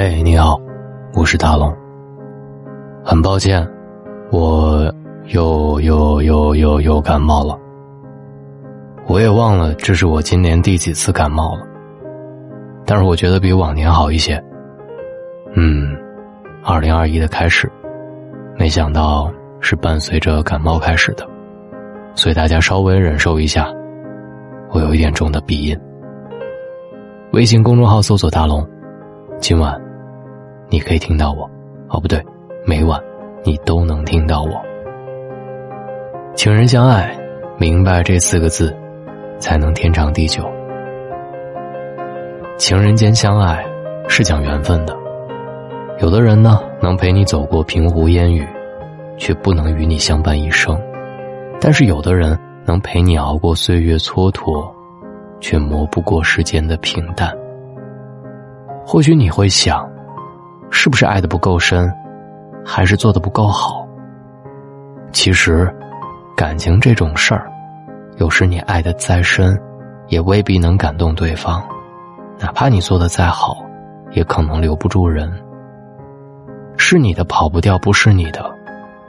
嘿，你好，我是大龙。很抱歉，我又又又又又感冒了。我也忘了这是我今年第几次感冒了，但是我觉得比往年好一些。嗯，二零二一的开始，没想到是伴随着感冒开始的，所以大家稍微忍受一下，我有一点重的鼻音。微信公众号搜索“大龙”，今晚你可以听到我。哦，不对，每晚你都能听到我。情人相爱，明白这四个字，才能天长地久。情人间相爱是讲缘分的。有的人呢，能陪你走过平湖烟雨，却不能与你相伴一生；但是有的人能陪你熬过岁月蹉跎，却磨不过世间的平淡。或许你会想，是不是爱的不够深，还是做的不够好？其实，感情这种事儿，有时你爱的再深，也未必能感动对方；哪怕你做的再好，也可能留不住人。是你的跑不掉，不是你的，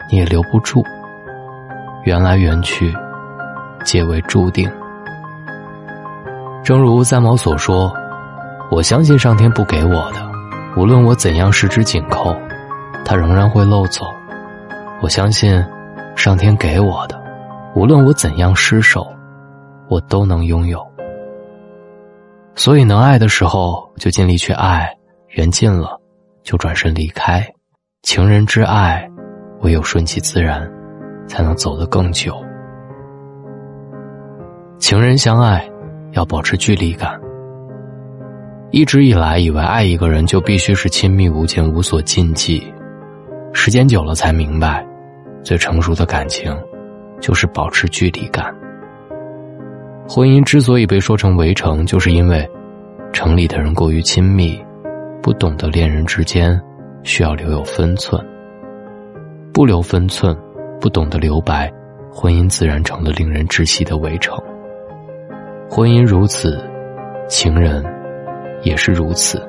你也留不住。缘来缘去，皆为注定。正如三毛所说：“我相信上天不给我的，无论我怎样十指紧扣，它仍然会漏走。我相信，上天给我的，无论我怎样失手，我都能拥有。所以，能爱的时候就尽力去爱，缘尽了，就转身离开。”情人之爱，唯有顺其自然，才能走得更久。情人相爱，要保持距离感。一直以来，以为爱一个人就必须是亲密无间、无所禁忌，时间久了才明白，最成熟的感情，就是保持距离感。婚姻之所以被说成围城，就是因为城里的人过于亲密，不懂得恋人之间。需要留有分寸，不留分寸，不懂得留白，婚姻自然成了令人窒息的围城。婚姻如此，情人也是如此。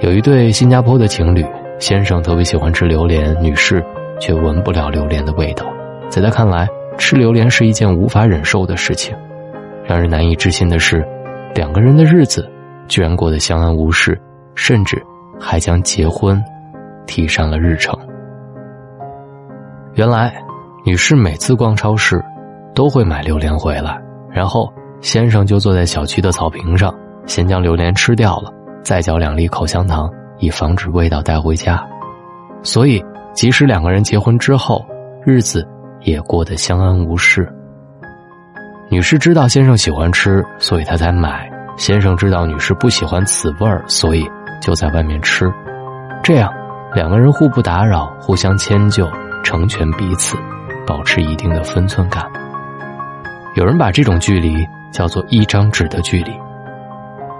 有一对新加坡的情侣，先生特别喜欢吃榴莲，女士却闻不了榴莲的味道。在他看来，吃榴莲是一件无法忍受的事情。让人难以置信的是，两个人的日子居然过得相安无事，甚至。还将结婚提上了日程。原来，女士每次逛超市都会买榴莲回来，然后先生就坐在小区的草坪上，先将榴莲吃掉了，再嚼两粒口香糖，以防止味道带回家。所以，即使两个人结婚之后，日子也过得相安无事。女士知道先生喜欢吃，所以她才买；先生知道女士不喜欢此味儿，所以。就在外面吃，这样两个人互不打扰，互相迁就，成全彼此，保持一定的分寸感。有人把这种距离叫做一张纸的距离，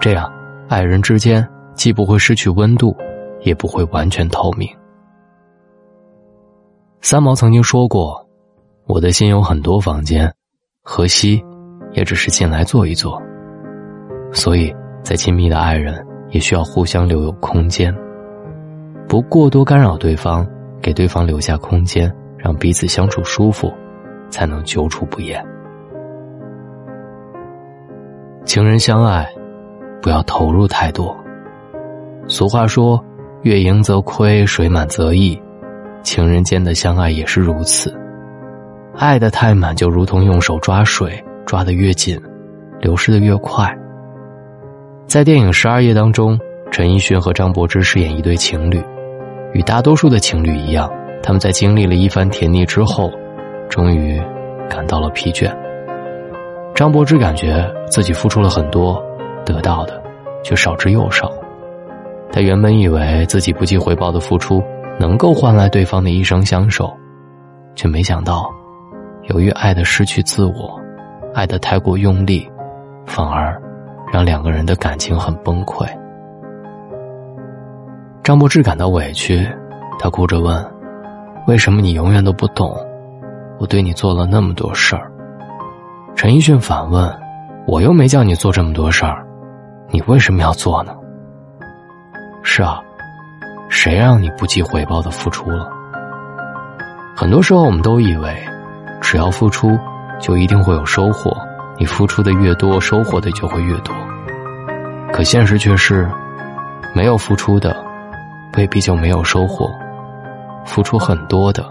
这样爱人之间既不会失去温度，也不会完全透明。三毛曾经说过：“我的心有很多房间，荷西也只是进来坐一坐。”所以在亲密的爱人。也需要互相留有空间，不过多干扰对方，给对方留下空间，让彼此相处舒服，才能久处不厌。情人相爱，不要投入太多。俗话说：“月盈则亏，水满则溢。”情人间的相爱也是如此，爱的太满，就如同用手抓水，抓得越紧，流失的越快。在电影《十二夜》当中，陈奕迅和张柏芝饰演一对情侣，与大多数的情侣一样，他们在经历了一番甜蜜之后，终于感到了疲倦。张柏芝感觉自己付出了很多，得到的却少之又少。他原本以为自己不计回报的付出能够换来对方的一生相守，却没想到，由于爱的失去自我，爱的太过用力，反而。让两个人的感情很崩溃。张柏芝感到委屈，她哭着问：“为什么你永远都不懂？我对你做了那么多事儿。”陈奕迅反问：“我又没叫你做这么多事儿，你为什么要做呢？”是啊，谁让你不计回报的付出了？很多时候，我们都以为，只要付出，就一定会有收获。你付出的越多，收获的就会越多。可现实却是，没有付出的，未必就没有收获；付出很多的，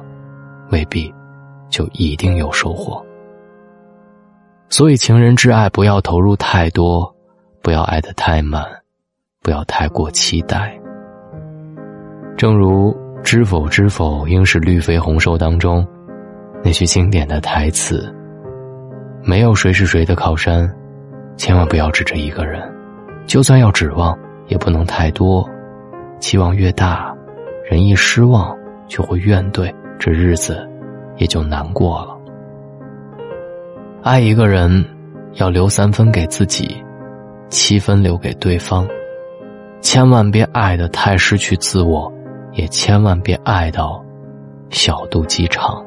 未必就一定有收获。所以，情人之爱不要投入太多，不要爱得太满，不要太过期待。正如《知否知否，应是绿肥红瘦》当中那句经典的台词：“没有谁是谁的靠山，千万不要指着一个人。就算要指望，也不能太多。期望越大，人一失望就会怨怼，这日子也就难过了。”爱一个人，要留三分给自己，七分留给对方。千万别爱的太失去自我，也千万别爱到小肚鸡肠。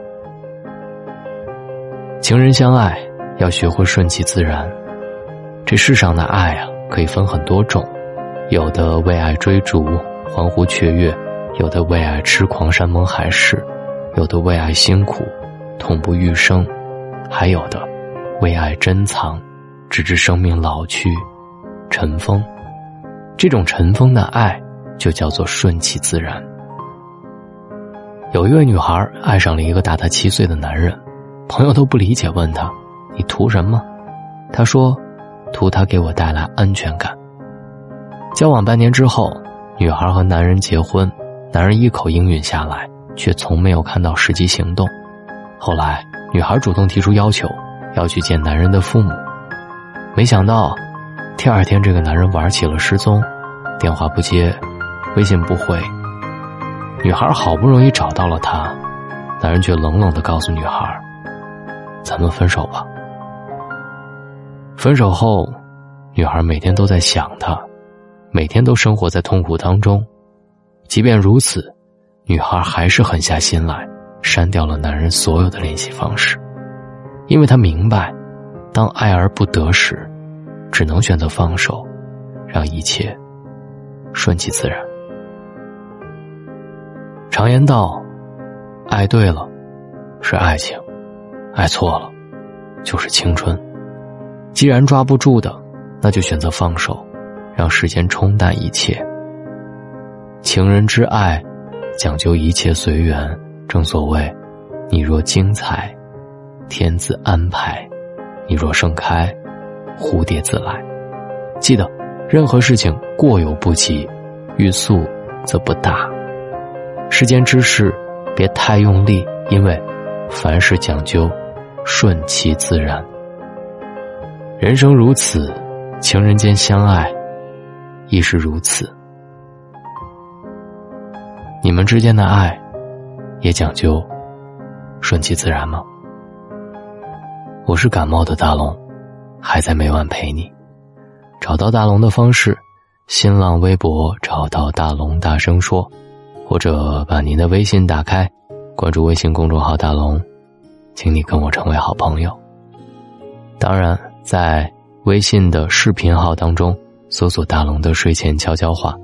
情人相爱，要学会顺其自然。这世上的爱啊，可以分很多种，有的为爱追逐，欢呼雀跃；有的为爱痴狂，山盟海誓；有的为爱辛苦，痛不欲生；还有的。为爱珍藏，直至生命老去，尘封。这种尘封的爱，就叫做顺其自然。有一位女孩爱上了一个大她七岁的男人，朋友都不理解，问他：“你图什么？”他说：“图他给我带来安全感。”交往半年之后，女孩和男人结婚，男人一口应允下来，却从没有看到实际行动。后来，女孩主动提出要求。要去见男人的父母，没想到，第二天这个男人玩起了失踪，电话不接，微信不回。女孩好不容易找到了他，男人却冷冷的告诉女孩：“咱们分手吧。”分手后，女孩每天都在想他，每天都生活在痛苦当中。即便如此，女孩还是狠下心来，删掉了男人所有的联系方式。因为他明白，当爱而不得时，只能选择放手，让一切顺其自然。常言道：“爱对了是爱情，爱错了就是青春。”既然抓不住的，那就选择放手，让时间冲淡一切。情人之爱，讲究一切随缘。正所谓，你若精彩。天自安排，你若盛开，蝴蝶自来。记得，任何事情过犹不及，欲速则不达。世间之事，别太用力，因为凡事讲究顺其自然。人生如此，情人间相爱亦是如此。你们之间的爱，也讲究顺其自然吗？我是感冒的大龙，还在每晚陪你。找到大龙的方式：新浪微博找到大龙，大声说，或者把您的微信打开，关注微信公众号大龙，请你跟我成为好朋友。当然，在微信的视频号当中搜索“大龙的睡前悄悄话”，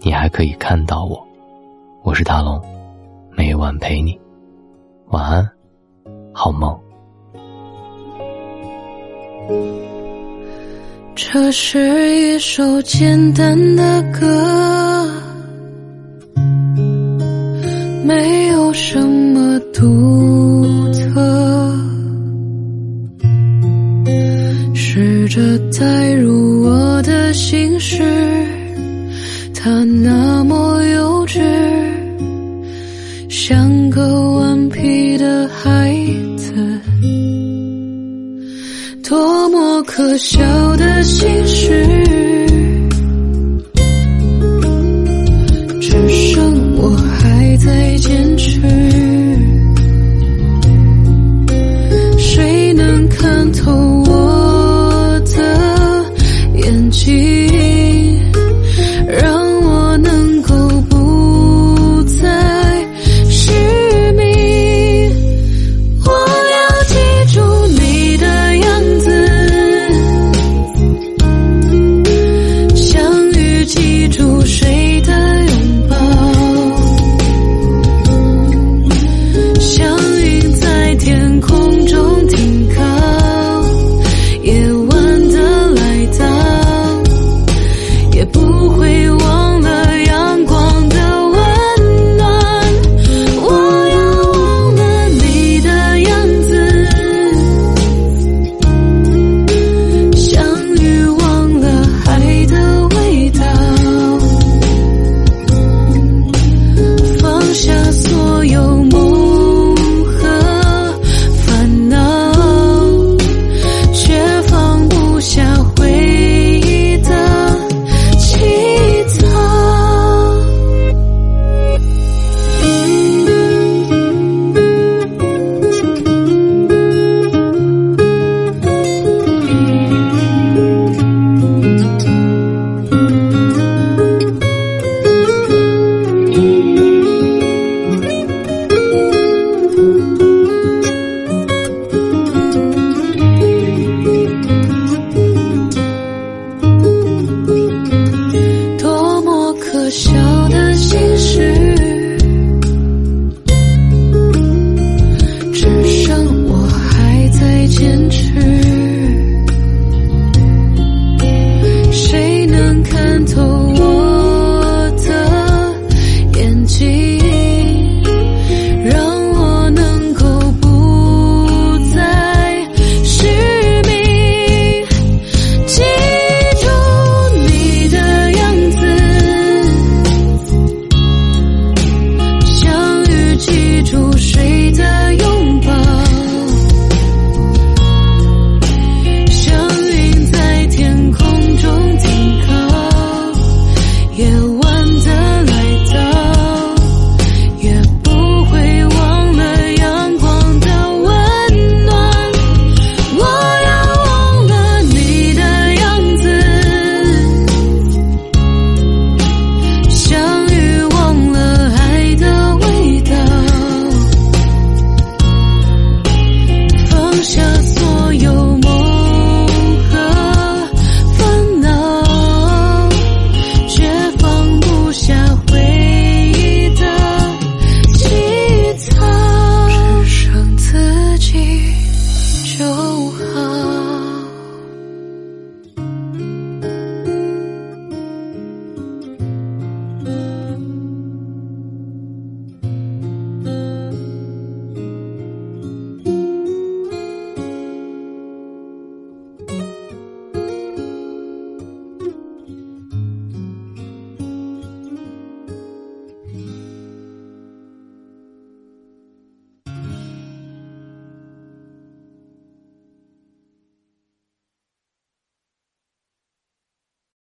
你还可以看到我。我是大龙，每晚陪你，晚安，好梦。这是一首简单的歌，没有什么独